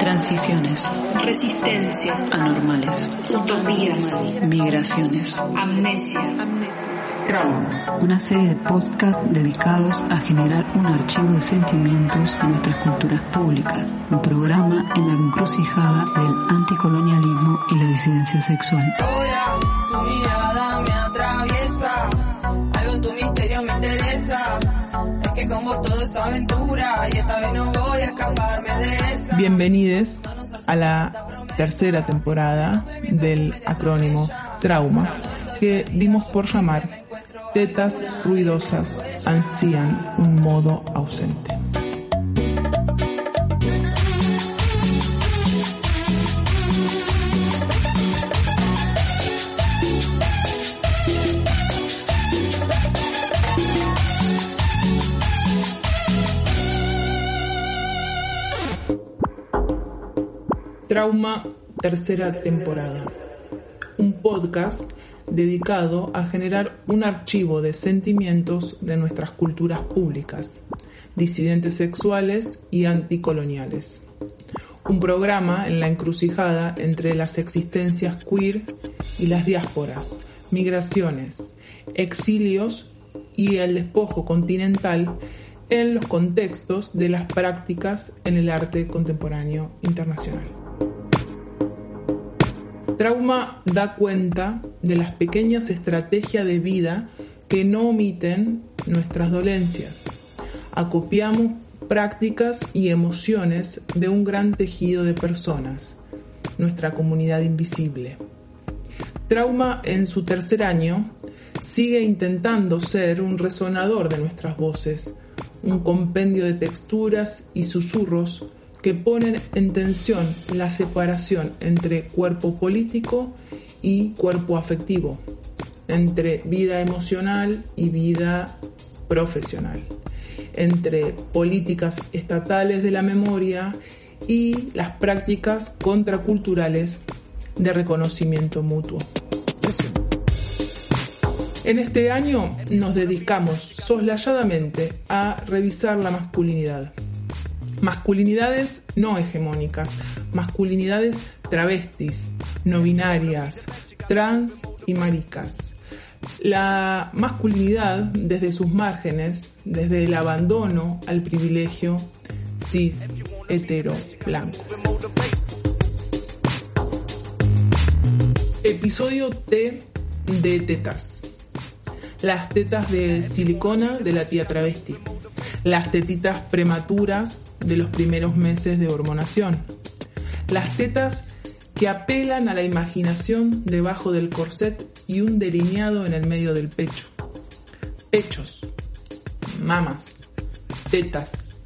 Transiciones. Resistencia. Anormales. Utopías. Migraciones. Amnesia. Una serie de podcasts dedicados a generar un archivo de sentimientos de nuestras culturas públicas. Un programa en la encrucijada del anticolonialismo y la disidencia sexual. Hola, tu mirada me atraviesa, algo en tu misterio me interesa. Es que con vos todo es aventura y esta vez no voy a escaparme. Bienvenidos a la tercera temporada del acrónimo Trauma, que dimos por llamar Tetas ruidosas ansían un modo ausente. Trauma, tercera temporada. Un podcast dedicado a generar un archivo de sentimientos de nuestras culturas públicas, disidentes sexuales y anticoloniales. Un programa en la encrucijada entre las existencias queer y las diásporas, migraciones, exilios y el despojo continental en los contextos de las prácticas en el arte contemporáneo internacional. Trauma da cuenta de las pequeñas estrategias de vida que no omiten nuestras dolencias. Acopiamos prácticas y emociones de un gran tejido de personas, nuestra comunidad invisible. Trauma en su tercer año sigue intentando ser un resonador de nuestras voces, un compendio de texturas y susurros que ponen en tensión la separación entre cuerpo político y cuerpo afectivo, entre vida emocional y vida profesional, entre políticas estatales de la memoria y las prácticas contraculturales de reconocimiento mutuo. En este año nos dedicamos soslayadamente a revisar la masculinidad masculinidades no hegemónicas, masculinidades travestis, no binarias, trans y maricas. La masculinidad desde sus márgenes, desde el abandono al privilegio cis, hetero, blanco. Episodio T de tetas. Las tetas de silicona de la tía travesti. Las tetitas prematuras de los primeros meses de hormonación. Las tetas que apelan a la imaginación debajo del corset y un delineado en el medio del pecho. Pechos, mamas, tetas,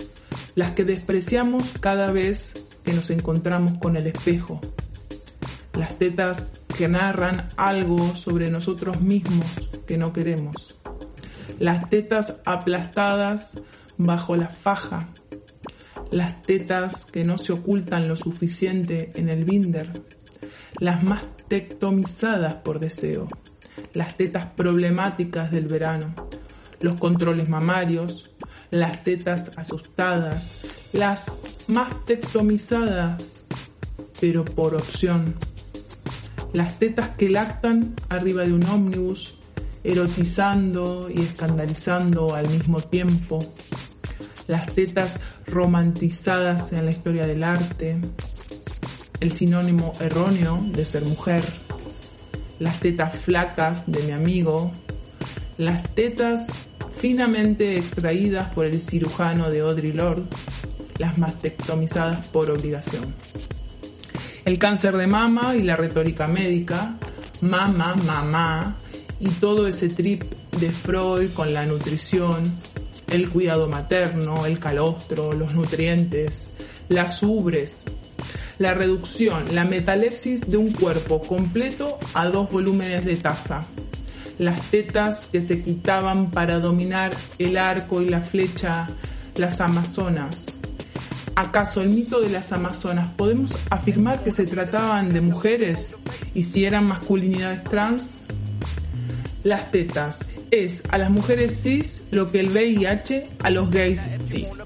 las que despreciamos cada vez que nos encontramos con el espejo. Las tetas que narran algo sobre nosotros mismos que no queremos. Las tetas aplastadas bajo la faja las tetas que no se ocultan lo suficiente en el binder, las más tectomizadas por deseo, las tetas problemáticas del verano, los controles mamarios, las tetas asustadas, las más tectomizadas, pero por opción, las tetas que lactan arriba de un ómnibus, erotizando y escandalizando al mismo tiempo, las tetas romantizadas en la historia del arte, el sinónimo erróneo de ser mujer, las tetas flacas de mi amigo, las tetas finamente extraídas por el cirujano de Audrey Lord, las mastectomizadas por obligación. El cáncer de mama y la retórica médica, mamá, mamá, y todo ese trip de Freud con la nutrición, el cuidado materno, el calostro, los nutrientes, las ubres, la reducción, la metalepsis de un cuerpo completo a dos volúmenes de taza, las tetas que se quitaban para dominar el arco y la flecha, las amazonas. ¿Acaso el mito de las amazonas podemos afirmar que se trataban de mujeres y si eran masculinidades trans? Las tetas, es a las mujeres cis lo que el VIH a los gays cis.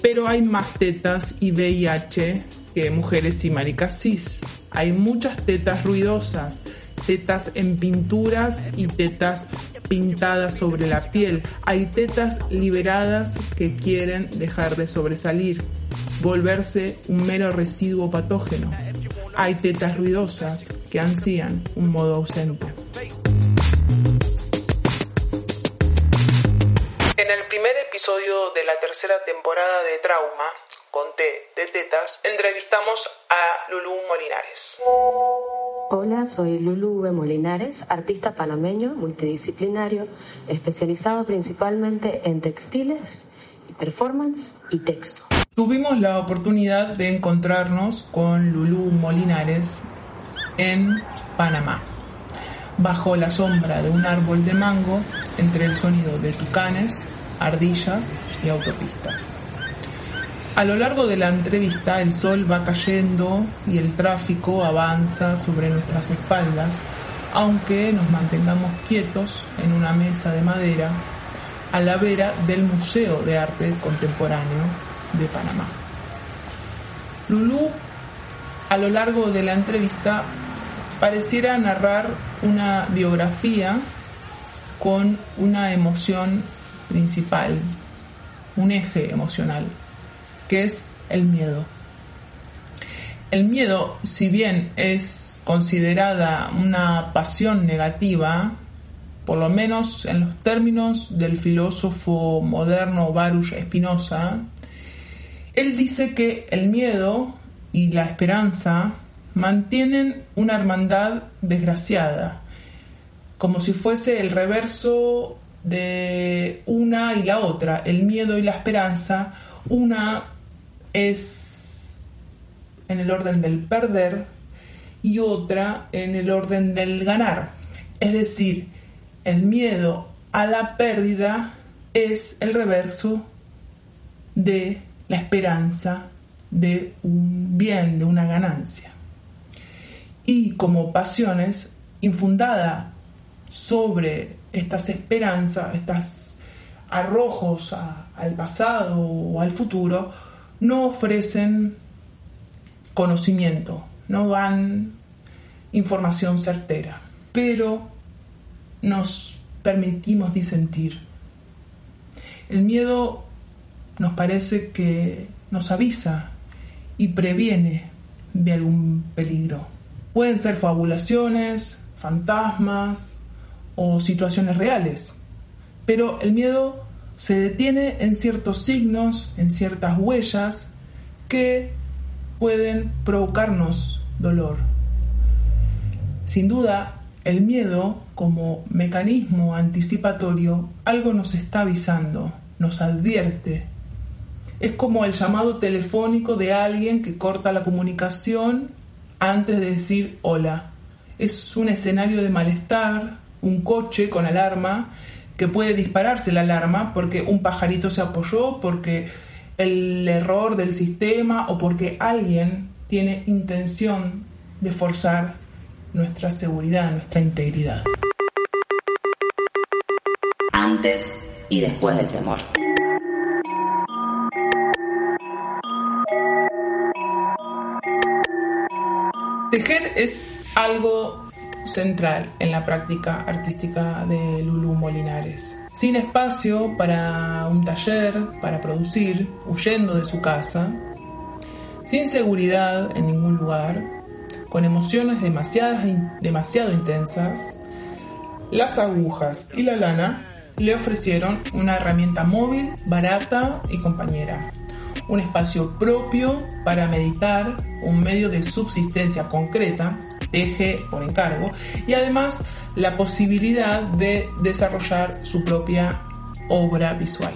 Pero hay más tetas y VIH que mujeres y maricas cis. Hay muchas tetas ruidosas, tetas en pinturas y tetas pintadas sobre la piel. Hay tetas liberadas que quieren dejar de sobresalir, volverse un mero residuo patógeno. Hay tetas ruidosas que ansían un modo ausente. En el primer episodio de la tercera temporada de Trauma, con T de tetas, entrevistamos a Lulú Molinares. Hola, soy Lulu V. Molinares, artista panameño multidisciplinario, especializado principalmente en textiles, performance y texto. Tuvimos la oportunidad de encontrarnos con Lulú Molinares en Panamá, bajo la sombra de un árbol de mango, entre el sonido de tucanes, ardillas y autopistas. A lo largo de la entrevista el sol va cayendo y el tráfico avanza sobre nuestras espaldas, aunque nos mantengamos quietos en una mesa de madera a la vera del Museo de Arte Contemporáneo de Panamá. Lulú, a lo largo de la entrevista, pareciera narrar una biografía con una emoción principal, un eje emocional que es el miedo. El miedo, si bien es considerada una pasión negativa, por lo menos en los términos del filósofo moderno Baruch Spinoza, él dice que el miedo y la esperanza mantienen una hermandad desgraciada, como si fuese el reverso de una y la otra, el miedo y la esperanza, una es en el orden del perder y otra en el orden del ganar. Es decir, el miedo a la pérdida es el reverso de la esperanza de un bien, de una ganancia. Y como pasiones infundada sobre estas esperanzas, estos arrojos al pasado o al futuro, no ofrecen conocimiento, no dan información certera, pero nos permitimos disentir. El miedo nos parece que nos avisa y previene de algún peligro. Pueden ser fabulaciones, fantasmas o situaciones reales, pero el miedo se detiene en ciertos signos, en ciertas huellas que pueden provocarnos dolor. Sin duda, el miedo como mecanismo anticipatorio algo nos está avisando, nos advierte. Es como el llamado telefónico de alguien que corta la comunicación antes de decir hola. Es un escenario de malestar, un coche con alarma que puede dispararse la alarma porque un pajarito se apoyó, porque el error del sistema o porque alguien tiene intención de forzar nuestra seguridad, nuestra integridad. Antes y después del temor. Tejer es algo central en la práctica artística de Lulú Molinares. Sin espacio para un taller, para producir, huyendo de su casa, sin seguridad en ningún lugar, con emociones demasiado intensas, las agujas y la lana le ofrecieron una herramienta móvil, barata y compañera. Un espacio propio para meditar, un medio de subsistencia concreta eje por encargo y además la posibilidad de desarrollar su propia obra visual.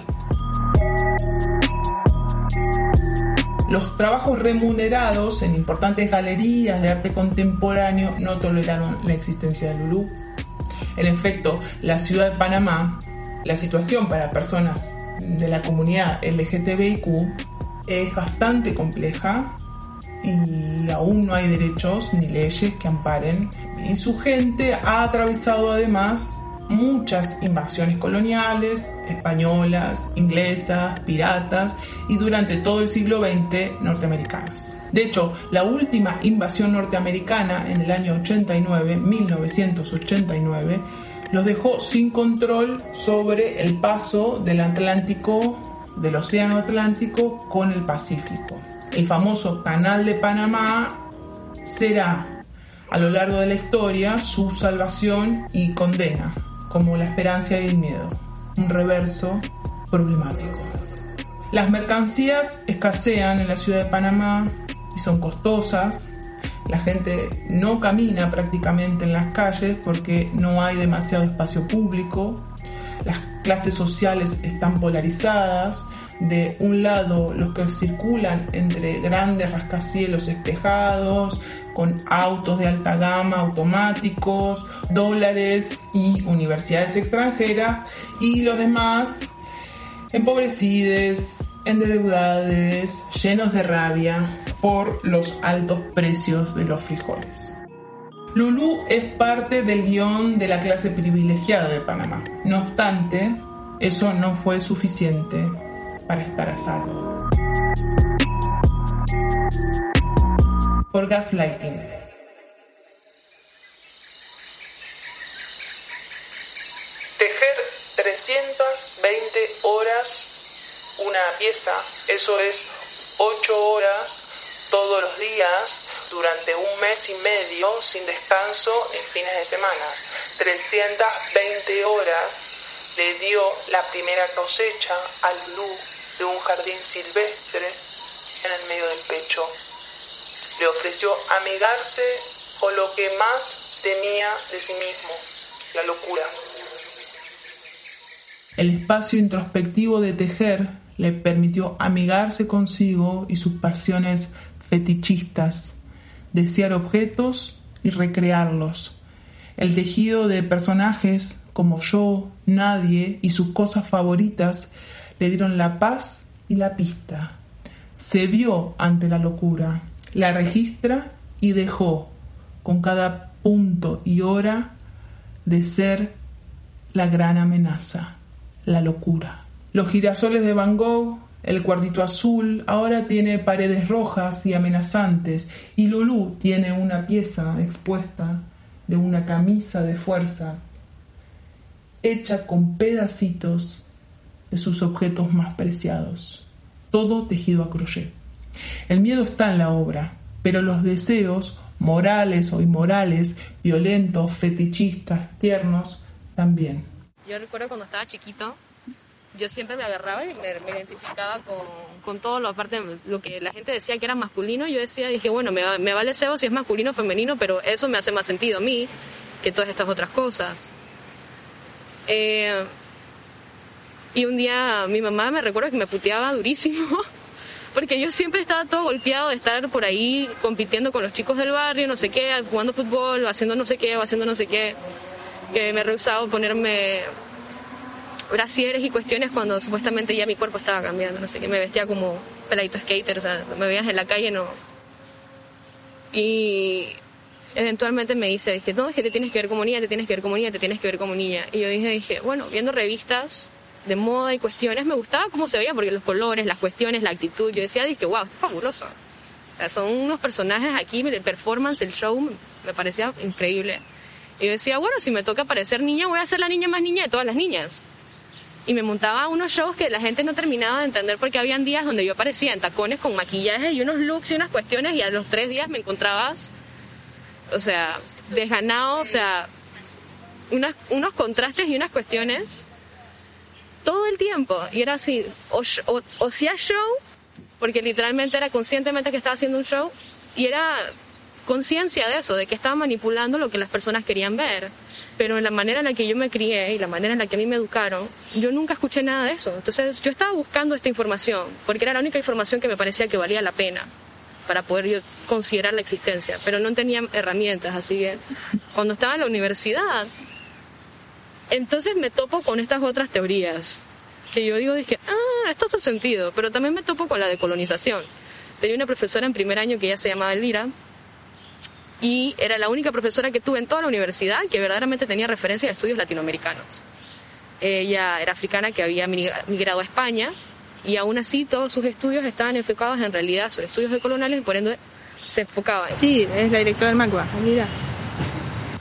Los trabajos remunerados en importantes galerías de arte contemporáneo no toleraron la existencia de Lulú. En efecto, la ciudad de Panamá, la situación para personas de la comunidad LGTBIQ es bastante compleja y aún no hay derechos ni leyes que amparen. Y su gente ha atravesado además muchas invasiones coloniales, españolas, inglesas, piratas y durante todo el siglo XX norteamericanas. De hecho, la última invasión norteamericana en el año 89, 1989, los dejó sin control sobre el paso del Atlántico, del Océano Atlántico con el Pacífico. El famoso Canal de Panamá será a lo largo de la historia su salvación y condena como la esperanza y el miedo, un reverso problemático. Las mercancías escasean en la ciudad de Panamá y son costosas. La gente no camina prácticamente en las calles porque no hay demasiado espacio público. Las clases sociales están polarizadas. De un lado, los que circulan entre grandes rascacielos espejados, con autos de alta gama automáticos, dólares y universidades extranjeras, y los demás empobrecidos, endeudados, llenos de rabia por los altos precios de los frijoles. Lulú es parte del guion de la clase privilegiada de Panamá. No obstante, eso no fue suficiente para estar a salvo. por gaslighting. Tejer 320 horas una pieza, eso es 8 horas todos los días durante un mes y medio sin descanso en fines de semana. 320 horas le dio la primera cosecha al blue de un jardín silvestre en el medio del pecho le ofreció amigarse con lo que más temía de sí mismo, la locura. El espacio introspectivo de tejer le permitió amigarse consigo y sus pasiones fetichistas, desear objetos y recrearlos. El tejido de personajes como yo, nadie y sus cosas favoritas le dieron la paz y la pista. Cedió ante la locura la registra y dejó con cada punto y hora de ser la gran amenaza, la locura. Los girasoles de Van Gogh, el cuartito azul, ahora tiene paredes rojas y amenazantes, y Lulú tiene una pieza expuesta de una camisa de fuerzas, hecha con pedacitos de sus objetos más preciados, todo tejido a crochet. El miedo está en la obra, pero los deseos, morales o inmorales, violentos, fetichistas, tiernos, también. Yo recuerdo cuando estaba chiquito, yo siempre me agarraba y me, identificaba con, con, todo lo aparte lo que la gente decía que era masculino yo decía dije bueno me, me vale cebo si es masculino o femenino pero eso me hace más sentido a mí que todas estas otras cosas eh, y un día mi mamá me recuerdo que me puteaba durísimo porque yo siempre estaba todo golpeado de estar por ahí compitiendo con los chicos del barrio, no sé qué, jugando fútbol, haciendo no sé qué, haciendo no sé qué, que me he rehusado ponerme brasieres y cuestiones cuando supuestamente ya mi cuerpo estaba cambiando, no sé qué, me vestía como peladito skater, o sea, me veías en la calle, no. Y eventualmente me dice, dije, no, es que te tienes que ver como niña, te tienes que ver como niña, te tienes que ver como niña. Y yo dije, dije, bueno, viendo revistas de moda y cuestiones, me gustaba cómo se veía, porque los colores, las cuestiones, la actitud, yo decía, dije, wow, es fabuloso. O sea, son unos personajes aquí, el performance, el show, me parecía increíble. Y yo decía, bueno, si me toca parecer niña, voy a ser la niña más niña de todas las niñas. Y me montaba unos shows que la gente no terminaba de entender porque habían días donde yo aparecía en tacones con maquillaje y unos looks y unas cuestiones y a los tres días me encontrabas, o sea, desganado, o sea, unos contrastes y unas cuestiones todo el tiempo. Y era así, o, o, hacía show, porque literalmente era conscientemente que estaba haciendo un show, y era conciencia de eso, de que estaba manipulando lo que las personas querían ver. Pero en la manera en la que yo me crié y la manera en la que a mí me educaron, yo nunca escuché nada de eso. Entonces yo estaba buscando esta información, porque era la única información que me parecía que valía la pena para poder yo considerar la existencia, pero no tenía herramientas, así que cuando estaba en la universidad entonces me topo con estas otras teorías, que yo digo, dije, ah, esto hace sentido, pero también me topo con la decolonización. Tenía una profesora en primer año que ya se llamaba Elvira, y era la única profesora que tuve en toda la universidad que verdaderamente tenía referencia de estudios latinoamericanos. Ella era africana que había migrado a España y aún así todos sus estudios estaban enfocados en realidad sobre estudios de coloniales y por ende se enfocaba en... Sí, es la directora del MACBA, mira.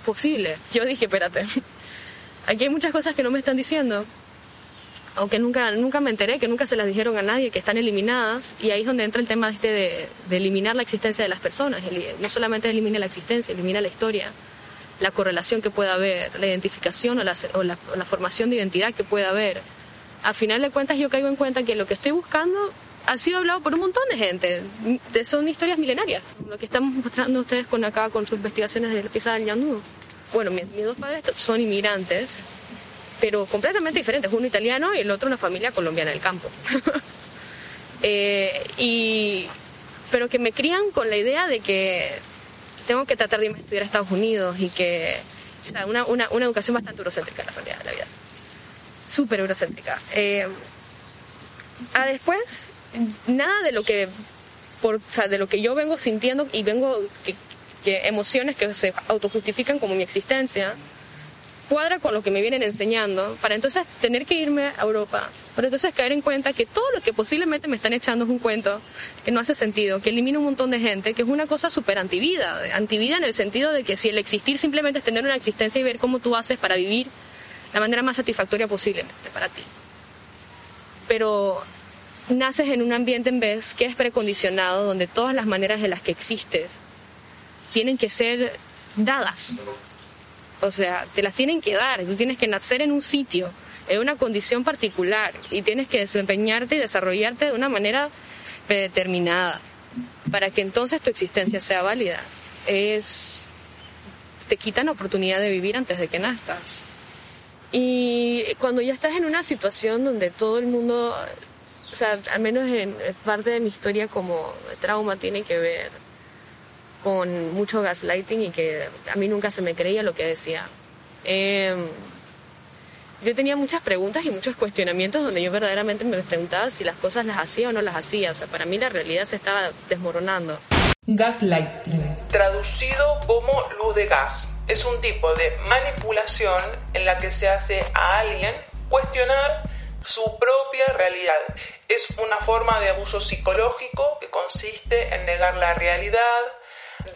Posible. Yo dije, espérate, aquí hay muchas cosas que no me están diciendo aunque nunca, nunca me enteré, que nunca se las dijeron a nadie, que están eliminadas, y ahí es donde entra el tema este de, eliminar la existencia de las personas. No solamente elimina la existencia, elimina la historia, la correlación que pueda haber, la identificación o la, o formación de identidad que pueda haber. A final de cuentas yo caigo en cuenta que lo que estoy buscando ha sido hablado por un montón de gente. Son historias milenarias. Lo que estamos mostrando ustedes con acá con sus investigaciones de la pieza del Ñandú. Bueno, mis, dos padres son inmigrantes pero completamente diferentes, uno italiano y el otro una familia colombiana del campo. Eh, y, pero que me crían con la idea de que tengo que tratar de irme a estudiar a Estados Unidos y que, o sea, una, una, una educación bastante eurocéntrica en la realidad de la vida. Súper eurocéntrica. Eh, a después, nada de lo que por, o sea, de lo que yo vengo sintiendo y vengo que emociones que se autojustifican como mi existencia cuadra con lo que me vienen enseñando, para entonces tener que irme a Europa, para entonces caer en cuenta que todo lo que posiblemente me están echando es un cuento que no hace sentido, que elimina un montón de gente, que es una cosa súper antivida, antivida en el sentido de que si el existir simplemente es tener una existencia y ver cómo tú haces para vivir la manera más satisfactoria posible para ti. Pero naces en un ambiente en vez que es precondicionado, donde todas las maneras en las que existes tienen que ser dadas o sea, te las tienen que dar. Tú tienes que nacer en un sitio, en una condición particular, y tienes que desempeñarte y desarrollarte de una manera predeterminada para que entonces tu existencia sea válida. Es te quitan la oportunidad de vivir antes de que nazcas. Y cuando ya estás en una situación donde todo el mundo, o sea, al menos en parte de mi historia como trauma tiene que ver con mucho gaslighting y que a mí nunca se me creía lo que decía. Em, yo tenía muchas preguntas y muchos cuestionamientos donde yo verdaderamente me preguntaba si las cosas las hacía o no las hacía. O sea, para mí la realidad se estaba desmoronando. Gaslighting, traducido como luz de gas, es un tipo de manipulación en la que se hace a alguien cuestionar su propia realidad. Es una forma de abuso psicológico que consiste en negar la realidad,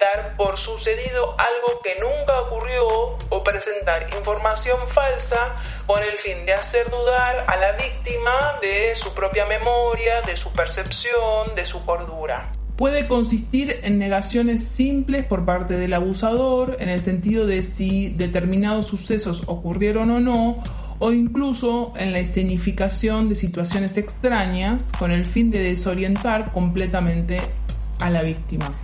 dar por sucedido algo que nunca ocurrió o presentar información falsa con el fin de hacer dudar a la víctima de su propia memoria, de su percepción, de su cordura. Puede consistir en negaciones simples por parte del abusador en el sentido de si determinados sucesos ocurrieron o no, o incluso en la escenificación de situaciones extrañas con el fin de desorientar completamente a la víctima.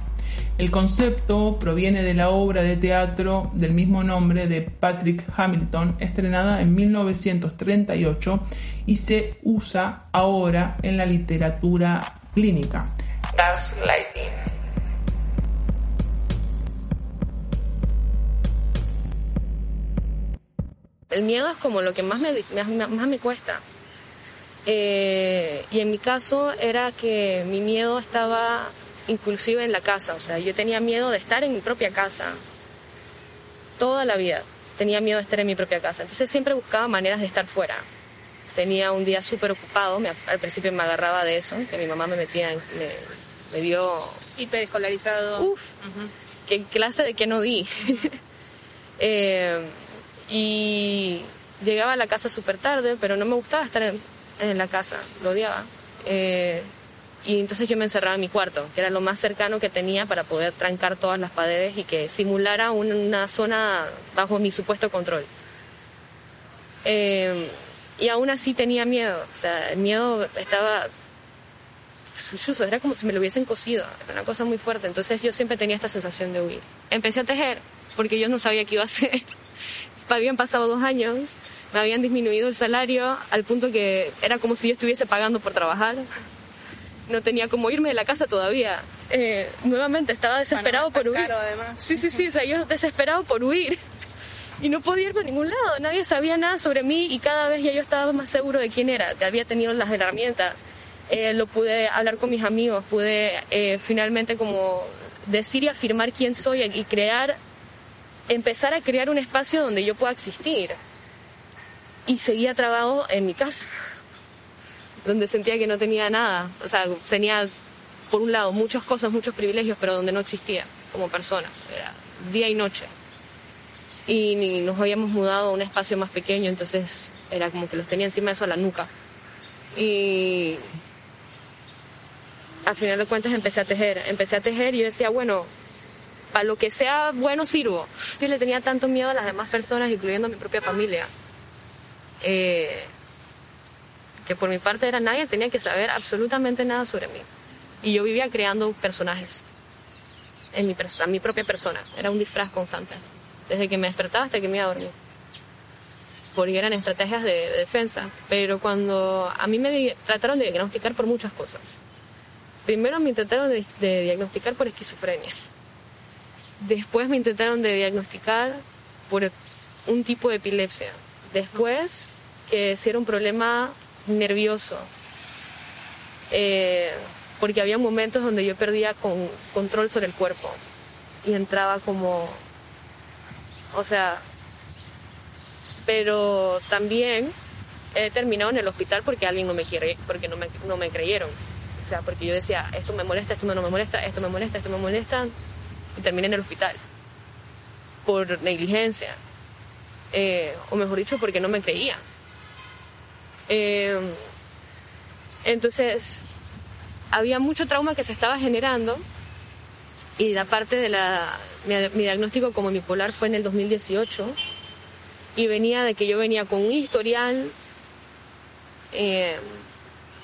El concepto proviene de la obra de teatro del mismo nombre de Patrick Hamilton, estrenada en 1938 y se usa ahora en la literatura clínica. Gaslighting. El miedo es como lo que más me, más me cuesta. Eh, y en mi caso era que mi miedo estaba inclusive en la casa. O sea, yo tenía miedo de estar en mi propia casa. Toda la vida tenía miedo de estar en mi propia casa. Entonces siempre buscaba maneras de estar fuera. Tenía un día súper ocupado, al principio me agarraba de eso, que mi mamá me metía, en, me, dio... Hiperescolarizado. Uf, ¿qué clase de qué no di? Eh, y llegaba a la casa súper tarde, pero no me gustaba estar en, en la casa, lo odiaba. Eh, y entonces yo me encerraba en mi cuarto, que era lo más cercano que tenía para poder trancar todas las paredes y que simulara una zona bajo mi supuesto control. Eh, y aún así tenía miedo, o sea, el miedo estaba suyo, era como si me lo hubiesen cosido, era una cosa muy fuerte, entonces yo siempre tenía esta sensación de huir. Empecé a tejer, porque yo no sabía qué iba a hacer. Habían pasado dos años, me habían disminuido el salario al punto que era como si yo estuviese pagando por trabajar no tenía como irme de la casa todavía. Eh, nuevamente estaba desesperado por huir. Sí, sí, sí, o sea, yo desesperado por huir. Y no podía ir a ningún lado, nadie sabía nada sobre mí y cada vez ya yo estaba más seguro de quién era, había tenido las herramientas, eh, lo pude hablar con mis amigos, pude eh, finalmente como decir y afirmar quién soy y crear, empezar a crear un espacio donde yo pueda existir. Y seguía trabado en mi casa, donde sentía que no tenía nada. O sea, tenía, por un lado, muchas cosas, muchos privilegios, pero donde no existía como persona. Era día y noche. Y ni- nos habíamos mudado a un espacio más pequeño, entonces era como que los tenía encima de eso a la nuca. Y al final de cuentas empecé a tejer. Empecé a tejer y yo decía, bueno, para lo que sea bueno sirvo. Yo le tenía tanto miedo a las demás personas, incluyendo a mi propia familia, eh, que por mi parte era nadie tenía que saber absolutamente nada sobre mí. Y yo vivía creando personajes en mi, perso- mi propia persona. Era un disfraz constante, desde que me despertaba hasta que me iba a dormir. Porque eran estrategias de, de defensa. Pero cuando a mí me trataron de diagnosticar por muchas cosas. Primero me intentaron de diagnosticar por esquizofrenia. Después me intentaron de diagnosticar por un tipo de epilepsia. Después que si era un problema nervioso. Eh, porque había momentos donde yo perdía con, control sobre el cuerpo y entraba como, o sea, pero también he terminado en el hospital porque alguien no me quiere, porque no me, no me creyeron. O sea, porque yo decía, esto me molesta, esto no me molesta, esto me molesta, esto me molesta, y terminé en el hospital por negligencia, eh, o mejor dicho, porque no me creían. Eh, entonces, había mucho trauma que se estaba generando y la parte de la mi, mi diagnóstico como bipolar fue en el 2018 y venía de que yo venía con un historial eh,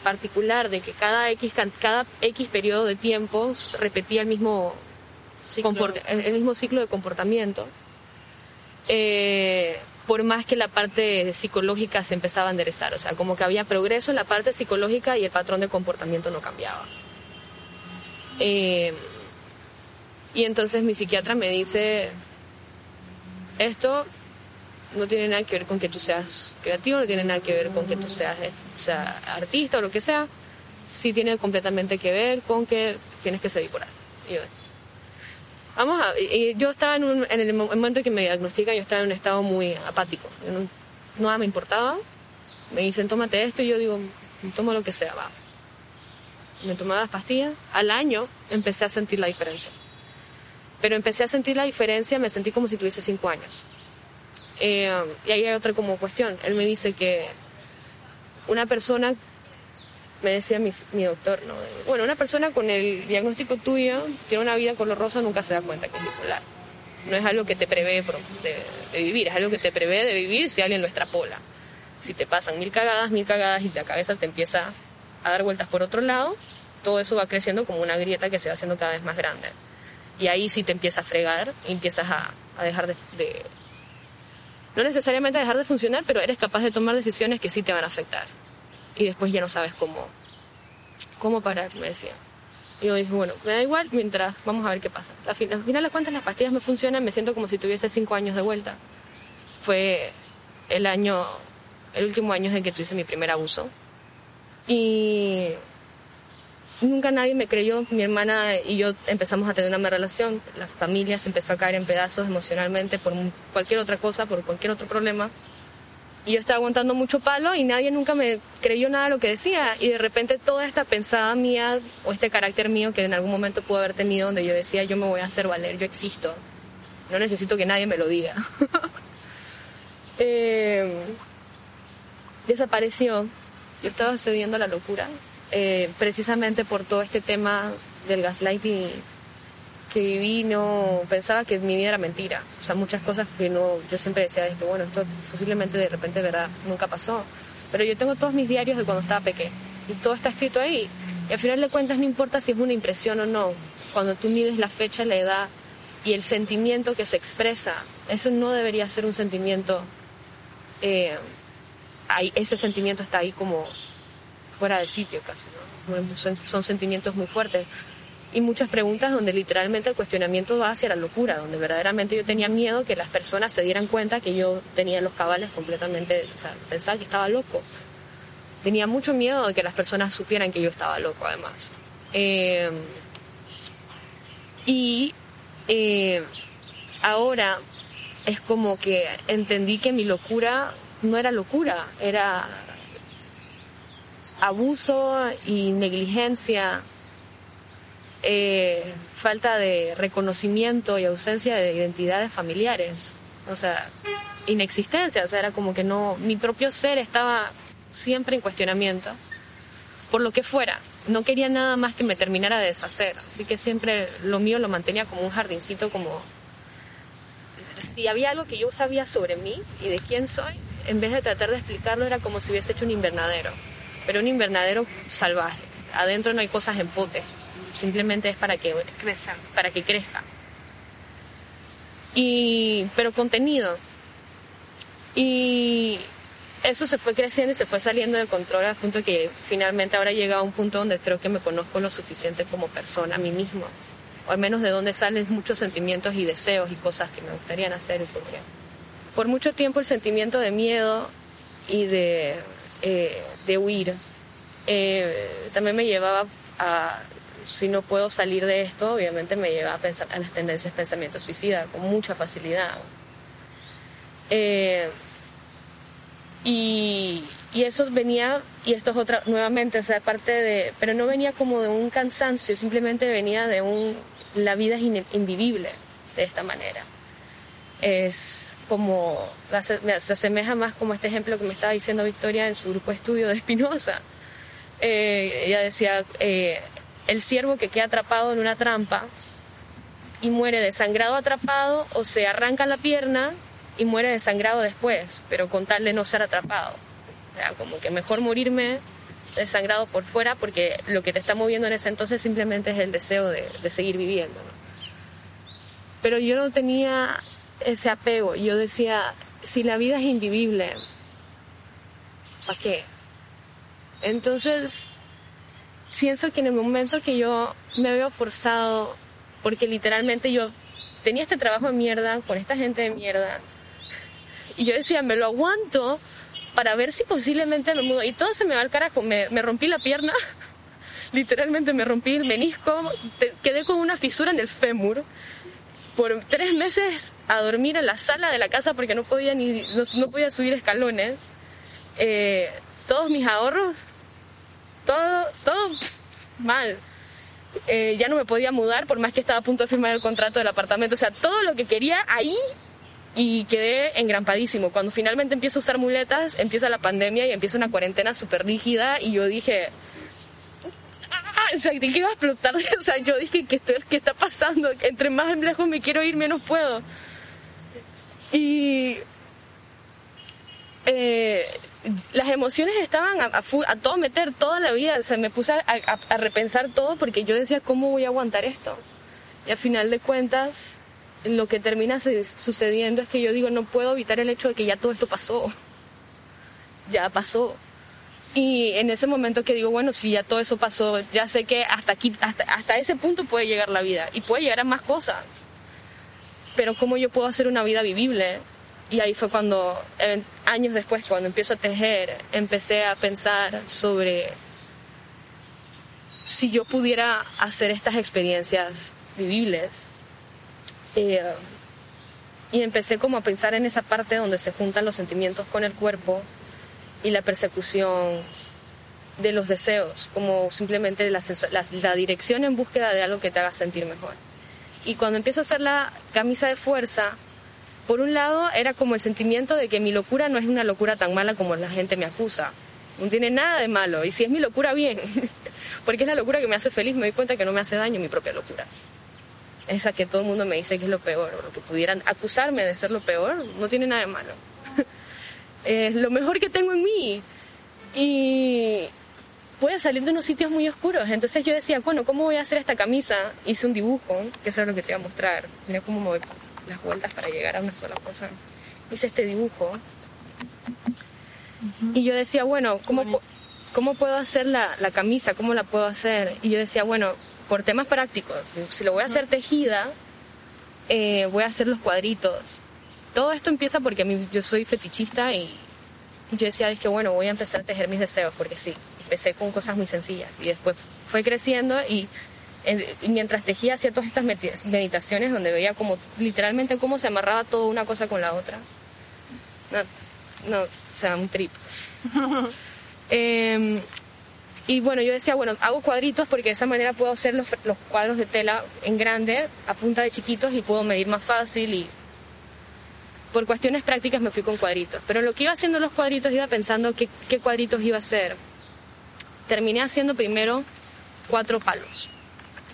particular de que cada X cada X periodo de tiempo repetía el mismo comport- el mismo ciclo de comportamiento. Eh, por más que la parte psicológica se empezaba a enderezar, o sea, como que había progreso en la parte psicológica y el patrón de comportamiento no cambiaba. Eh, y entonces mi psiquiatra me dice, esto no tiene nada que ver con que tú seas creativo, no tiene nada que ver con que tú seas eh, o sea, artista o lo que sea, sí tiene completamente que ver con que tienes que ser bipolar. Y Vamos a, yo estaba en, un- en el mo- momento que me diagnostican, yo estaba en un estado muy apático. No, nada me importaba. Me dicen, tómate esto, y yo digo, tomo lo que sea, va. Me tomaba las pastillas. Al año empecé a sentir la diferencia. Pero empecé a sentir la diferencia, me sentí como si tuviese cinco años. Eh, y ahí hay otra como cuestión. Él me dice que una persona me decía mi, mi doctor, ¿no? Bueno, una persona con el diagnóstico tuyo tiene una vida color rosa nunca se da cuenta que es bipolar. No es algo que te prevé de, de vivir, es algo que te prevé de vivir si alguien lo extrapola. Si te pasan mil cagadas, mil cagadas y la cabeza te empieza a dar vueltas por otro lado, todo eso va creciendo como una grieta que se va haciendo cada vez más grande. Y ahí sí te empieza a fregar y empiezas a, a dejar de, de- No necesariamente a dejar de funcionar, pero eres capaz de tomar decisiones que sí te van a afectar y después ya no sabes cómo, cómo parar, me decía. Y yo dije, bueno, me da igual mientras vamos a ver qué pasa. Al fin- al final de cuentas las pastillas me funcionan, me siento como si tuviese cinco años de vuelta. Fue el año, el último año en que tuve mi primer abuso. Y nunca nadie me creyó. Mi hermana y yo empezamos a tener una relación. La familia se empezó a caer en pedazos emocionalmente por cualquier otra cosa, por cualquier otro problema. Y yo estaba aguantando mucho palo y nadie nunca me creyó nada de lo que decía. Y de repente toda esta pensada mía o este carácter mío que en algún momento pudo haber tenido donde yo decía yo me voy a hacer valer, yo existo. No necesito que nadie me lo diga. Eh, desapareció. Yo estaba cediendo a la locura. eh, precisamente por todo este tema del gaslighting que viví no pensaba que mi vida era mentira. O sea muchas cosas que no yo siempre decía que bueno esto posiblemente de repente verdad nunca pasó. Pero yo tengo todos mis diarios de cuando estaba pequeña y todo está escrito ahí. Y al final de cuentas no importa si es una impresión o no cuando tú mides la fecha la edad y el sentimiento que se expresa eso no debería ser un sentimiento eh, ahí, ese sentimiento está ahí como fuera de sitio casi ¿no? son, son sentimientos muy fuertes y muchas preguntas donde literalmente el cuestionamiento va hacia la locura, donde verdaderamente yo tenía miedo que las personas se dieran cuenta que yo tenía los cabales completamente, o sea, pensaba que estaba loco. Tenía mucho miedo de que las personas supieran que yo estaba loco, además. Eh, Y eh, ahora es como que entendí que mi locura no era locura, era abuso y negligencia, eh, falta de reconocimiento y ausencia de identidades familiares, o sea, inexistencia, o sea, era como que no, mi propio ser estaba siempre en cuestionamiento, por lo que fuera, no quería nada más que me terminara de deshacer, así que siempre lo mío lo mantenía como un jardincito, como si había algo que yo sabía sobre mí y de quién soy, en vez de tratar de explicarlo era como si hubiese hecho un invernadero, pero un invernadero salvaje. Adentro no hay cosas en potes, simplemente es para que crezca, para que crezca. Y pero contenido. Y eso se fue creciendo y se fue saliendo de control al punto que finalmente ahora llega a un punto donde creo que me conozco lo suficiente como persona, a mí mismo, o al menos de donde salen muchos sentimientos y deseos y cosas que me gustarían hacer y por Por mucho tiempo el sentimiento de miedo y de, eh, de huir eh, también me llevaba a, si no puedo salir de esto, obviamente me lleva a pensar a las tendencias de pensamiento suicida con mucha facilidad. Eh, y, y, eso venía, y esto es otra, nuevamente, sea, parte de, pero no venía como de un cansancio, simplemente venía de un, la vida es invivible de esta manera. Es como, se asemeja más como este ejemplo que me estaba diciendo Victoria en su grupo de estudio de Spinoza. Eh, ella decía, eh, el ciervo que queda atrapado en una trampa y muere desangrado atrapado o se arranca la pierna y muere desangrado después, pero con tal de no ser atrapado. O sea, como que mejor morirme desangrado por fuera porque lo que te está moviendo en ese entonces simplemente es el deseo de, de seguir viviendo. Pero yo no tenía ese apego. Yo decía, si la vida es invivible, ¿para qué? Entonces, pienso que en el momento que yo me veo forzado, porque literalmente yo tenía este trabajo de mierda con esta gente de mierda, y yo decía, me lo aguanto para ver si posiblemente me mudo. Y todo se me va al carajo. Me, me rompí la pierna, literalmente me rompí el menisco, quedé con una fisura en el fémur. Por tres meses a dormir en la sala de la casa porque no podía, ni, no, podía subir escalones. Eh, todos mis ahorros, todo, todo mal. Eh, ya no me podía mudar por más que estaba a punto de firmar el contrato del apartamento. O sea, todo lo que quería ahí y quedé engrampadísimo. Cuando finalmente empiezo a usar muletas, empieza la pandemia y empieza una cuarentena súper rígida y yo dije, ah, o sea, ¿de qué va a explotar? O sea, yo dije, ¿qué, estoy, ¿qué está pasando? Entre más lejos me quiero ir, menos puedo. Y eh, las emociones estaban a, a, todo meter, toda la vida. O sea, me puse a, a repensar todo porque yo decía, ¿cómo voy a aguantar esto? Y al final de cuentas, lo que termina sucediendo es que yo digo, no puedo evitar el hecho de que ya todo esto pasó. Ya pasó. Y en ese momento que digo, bueno, si ya todo eso pasó, ya sé que hasta aquí, hasta, hasta ese punto puede llegar la vida y puede llegar a más cosas. Pero ¿cómo yo puedo hacer una vida vivible? Y ahí fue cuando, años después, cuando empiezo a tejer, empecé a pensar sobre si yo pudiera hacer estas experiencias vivibles eh, y empecé como a pensar en esa parte donde se juntan los sentimientos con el cuerpo y la persecución de los deseos, como simplemente la, la, dirección en búsqueda de algo que te haga sentir mejor. Y cuando empiezo a hacer la camisa de fuerza, por un lado era como el sentimiento de que mi locura no es una locura tan mala como la gente me acusa. No tiene nada de malo. Y si es mi locura, bien. Porque es la locura que me hace feliz, me doy cuenta que no me hace daño mi propia locura esa que todo el mundo me dice que es lo peor, o lo que pudieran acusarme de ser lo peor, no tiene nada de malo. es lo mejor que tengo en mí. Y voy salir de unos sitios muy oscuros. Entonces yo decía, bueno, ¿cómo voy a hacer esta camisa? Hice un dibujo, que eso es lo que te voy a mostrar. Mira cómo mover las vueltas para llegar a una sola cosa. Hice este dibujo. Y yo decía, bueno, ¿cómo, ¿cómo puedo hacer la, la camisa? ¿Cómo la puedo hacer? Y yo decía, bueno, por temas prácticos. Si lo voy a hacer tejida, eh, voy a hacer los cuadritos. Todo esto empieza porque a mí, yo soy fetichista y yo decía, es que bueno, voy a empezar a tejer mis deseos, porque sí, empecé con cosas muy sencillas y después fue creciendo y eh, mientras tejía hacía todas estas meditaciones donde veía como literalmente cómo se amarraba todo una cosa con la otra. No, no, o sea, un trip. Em, y bueno, yo decía, bueno, hago cuadritos porque de esa manera puedo hacer los, los, cuadros de tela en grande, a punta de chiquitos y puedo medir más fácil y por cuestiones prácticas me fui con cuadritos. Pero lo que iba haciendo los cuadritos iba pensando qué, qué cuadritos iba a hacer. Terminé haciendo primero cuatro palos,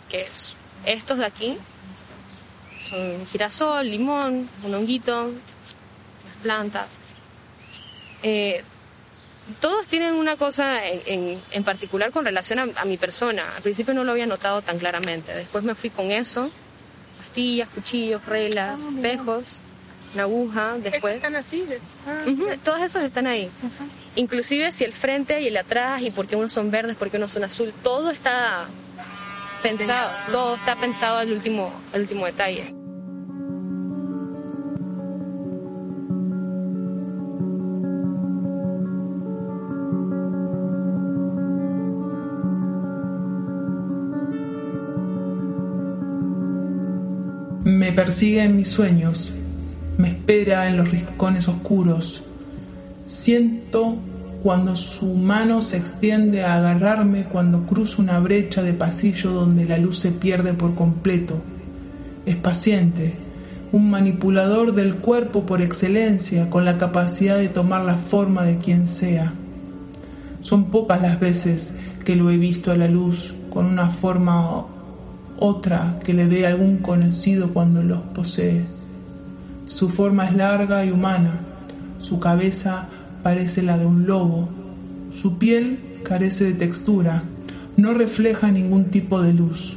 que es estos de aquí, son girasol, limón, un honguito, unas plantas. Eh, todos tienen una cosa en, en, particular con relación a, mi persona. Al principio no lo había notado tan claramente. Después me fui con eso. Pastillas, cuchillos, reglas, ah, espejos, una aguja. Después. están así? Ah, todos esos están ahí. Inclusive si el frente y el atrás y por qué unos son verdes, por qué unos son azul, todo está pensado. Todo está pensado al último, al último detalle. Me persigue en mis sueños, me espera en los rincones oscuros. Siento cuando su mano se extiende a agarrarme cuando cruzo una brecha de pasillo donde la luz se pierde por completo. Es paciente, un manipulador del cuerpo por excelencia, con la capacidad de tomar la forma de quien sea. Son pocas las veces que lo he visto a la luz con una forma otra que le dé algún conocido cuando los posee. Su forma es larga y humana, su cabeza parece la de un lobo, su piel carece de textura, no refleja ningún tipo de luz,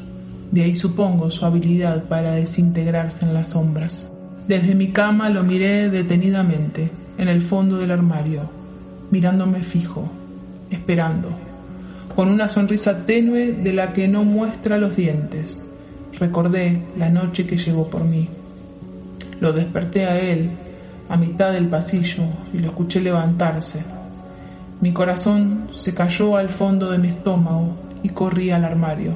de ahí supongo su habilidad para desintegrarse en las sombras. Desde mi cama lo miré detenidamente, en el fondo del armario, mirándome fijo, esperando con una sonrisa tenue de la que no muestra los dientes. Recordé la noche que llegó por mí. Lo desperté a él a mitad del pasillo y lo escuché levantarse. Mi corazón se cayó al fondo de mi estómago y corrí al armario.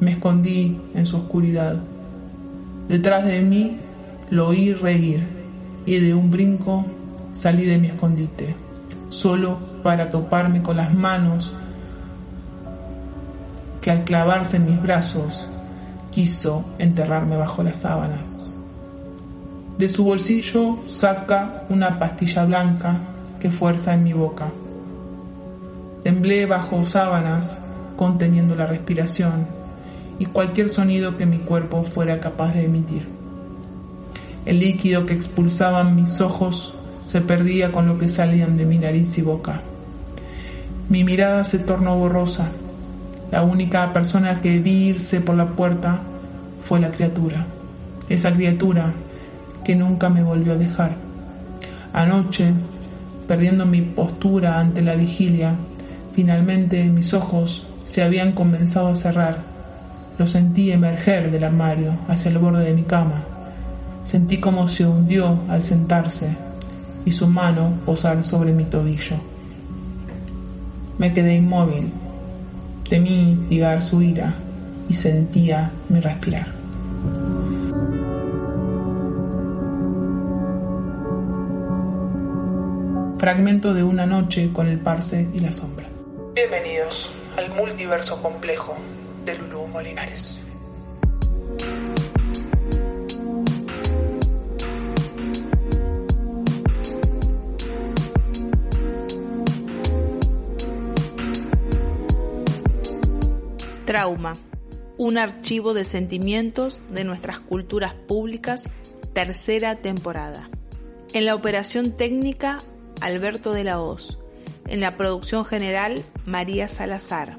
Me escondí en su oscuridad. Detrás de mí lo oí reír y de un brinco salí de mi escondite, solo para toparme con las manos que al clavarse en mis brazos quiso enterrarme bajo las sábanas. De su bolsillo saca una pastilla blanca que fuerza en mi boca. Temblé bajo sábanas, conteniendo la respiración y cualquier sonido que mi cuerpo fuera capaz de emitir. El líquido que expulsaban mis ojos se perdía con lo que salían de mi nariz y boca. Mi mirada se tornó borrosa la única persona que vi irse por la puerta fue la criatura, esa criatura que nunca me volvió a dejar. Anoche, perdiendo mi postura ante la vigilia, finalmente mis ojos se habían comenzado a cerrar. Lo sentí emerger del armario hacia el borde de mi cama. Sentí como se hundió al sentarse y su mano posar sobre mi tobillo. Me quedé inmóvil Temí instigar su ira y sentía mi respirar. Fragmento de una noche con el parse y la sombra. Bienvenidos al multiverso complejo de Lulu Molinares. Trauma, un archivo de sentimientos de nuestras culturas públicas, tercera temporada. En la operación técnica, Alberto de la Hoz. En la producción general, María Salazar.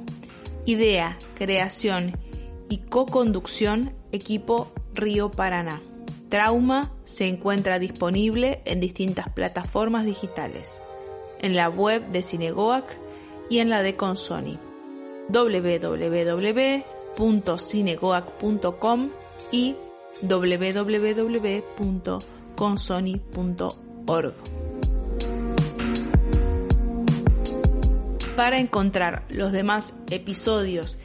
Idea, creación y co-conducción, equipo Río Paraná. Trauma se encuentra disponible en distintas plataformas digitales, en la web de Cinegoac y en la de Consoni www.cinegoac.com y www.consoni.org. Para encontrar los demás episodios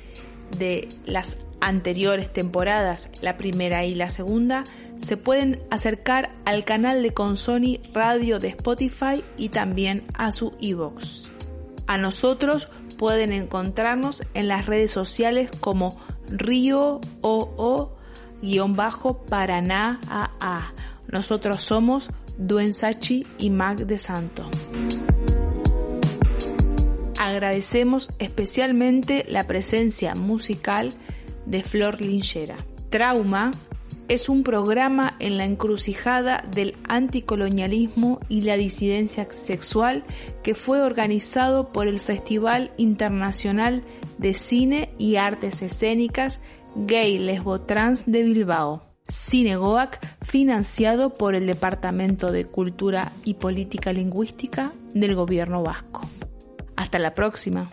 de las anteriores temporadas, la primera y la segunda, se pueden acercar al canal de Consoni Radio de Spotify y también a su iVoox. A nosotros pueden encontrarnos en las redes sociales como Río o bajo Paraná AA. Nosotros somos Duensachi y Mag de Santo. Agradecemos especialmente la presencia musical de Flor Linchera. Trauma es un programa en la encrucijada del anticolonialismo y la disidencia sexual que fue organizado por el Festival Internacional de Cine y Artes Escénicas Gay Lesbo Trans de Bilbao. Cinegoac, financiado por el Departamento de Cultura y Política Lingüística del Gobierno Vasco. Hasta la próxima.